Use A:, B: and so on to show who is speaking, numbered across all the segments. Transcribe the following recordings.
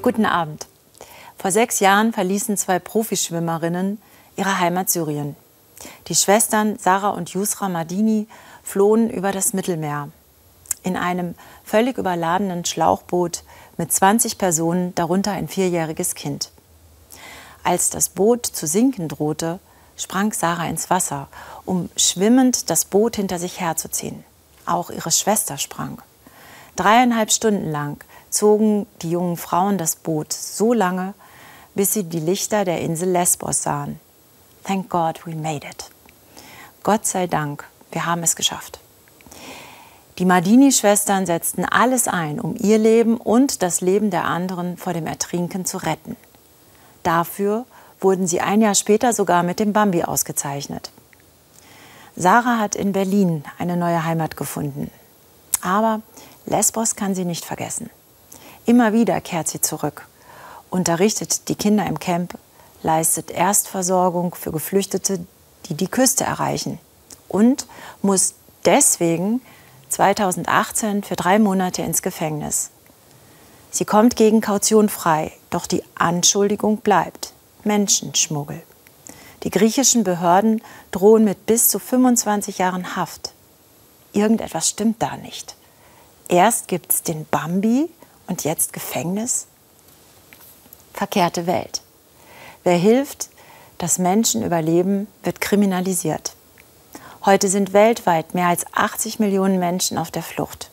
A: Guten Abend. Vor sechs Jahren verließen zwei Profischwimmerinnen ihre Heimat Syrien. Die Schwestern Sarah und Yusra Madini flohen über das Mittelmeer in einem völlig überladenen Schlauchboot mit 20 Personen, darunter ein vierjähriges Kind. Als das Boot zu sinken drohte, sprang Sarah ins Wasser, um schwimmend das Boot hinter sich herzuziehen. Auch ihre Schwester sprang. Dreieinhalb Stunden lang zogen die jungen Frauen das Boot so lange, bis sie die Lichter der Insel Lesbos sahen. Thank God we made it. Gott sei Dank, wir haben es geschafft. Die Madini-Schwestern setzten alles ein, um ihr Leben und das Leben der anderen vor dem Ertrinken zu retten. Dafür wurden sie ein Jahr später sogar mit dem Bambi ausgezeichnet. Sarah hat in Berlin eine neue Heimat gefunden. Aber Lesbos kann sie nicht vergessen. Immer wieder kehrt sie zurück, unterrichtet die Kinder im Camp, leistet Erstversorgung für Geflüchtete, die die Küste erreichen und muss deswegen 2018 für drei Monate ins Gefängnis. Sie kommt gegen Kaution frei, doch die Anschuldigung bleibt Menschenschmuggel. Die griechischen Behörden drohen mit bis zu 25 Jahren Haft. Irgendetwas stimmt da nicht. Erst gibt es den Bambi, und jetzt Gefängnis? Verkehrte Welt. Wer hilft, dass Menschen überleben, wird kriminalisiert. Heute sind weltweit mehr als 80 Millionen Menschen auf der Flucht.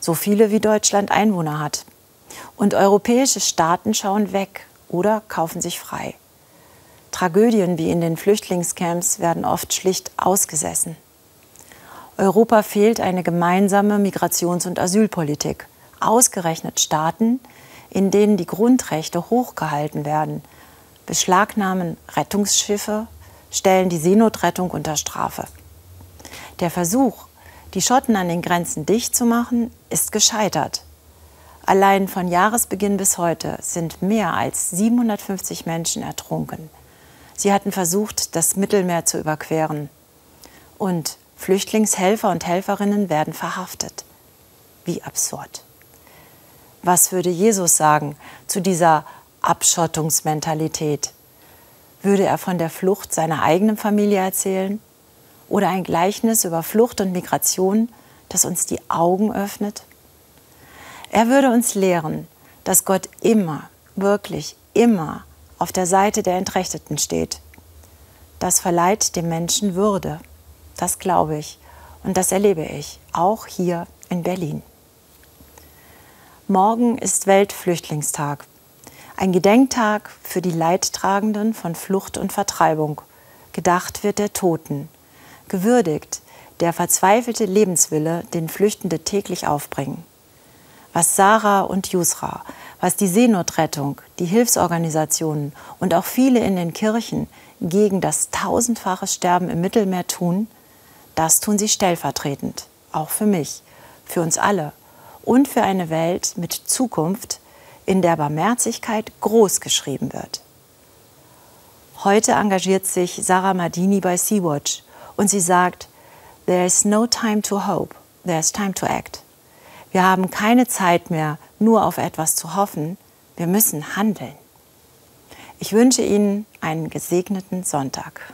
A: So viele wie Deutschland Einwohner hat. Und europäische Staaten schauen weg oder kaufen sich frei. Tragödien wie in den Flüchtlingscamps werden oft schlicht ausgesessen. Europa fehlt eine gemeinsame Migrations- und Asylpolitik ausgerechnet Staaten, in denen die Grundrechte hochgehalten werden, beschlagnahmen Rettungsschiffe, stellen die Seenotrettung unter Strafe. Der Versuch, die Schotten an den Grenzen dicht zu machen, ist gescheitert. Allein von Jahresbeginn bis heute sind mehr als 750 Menschen ertrunken. Sie hatten versucht, das Mittelmeer zu überqueren. Und Flüchtlingshelfer und Helferinnen werden verhaftet. Wie absurd. Was würde Jesus sagen zu dieser Abschottungsmentalität? Würde er von der Flucht seiner eigenen Familie erzählen? Oder ein Gleichnis über Flucht und Migration, das uns die Augen öffnet? Er würde uns lehren, dass Gott immer, wirklich immer auf der Seite der Entrechteten steht. Das verleiht dem Menschen Würde. Das glaube ich und das erlebe ich, auch hier in Berlin. Morgen ist Weltflüchtlingstag. Ein Gedenktag für die Leidtragenden von Flucht und Vertreibung. Gedacht wird der Toten. Gewürdigt der verzweifelte Lebenswille, den Flüchtende täglich aufbringen. Was Sarah und Yusra, was die Seenotrettung, die Hilfsorganisationen und auch viele in den Kirchen gegen das tausendfache Sterben im Mittelmeer tun, das tun sie stellvertretend, auch für mich, für uns alle und für eine Welt mit Zukunft, in der Barmherzigkeit groß geschrieben wird. Heute engagiert sich Sarah Madini bei Sea-Watch und sie sagt, There is no time to hope, there is time to act. Wir haben keine Zeit mehr, nur auf etwas zu hoffen, wir müssen handeln. Ich wünsche Ihnen einen gesegneten Sonntag.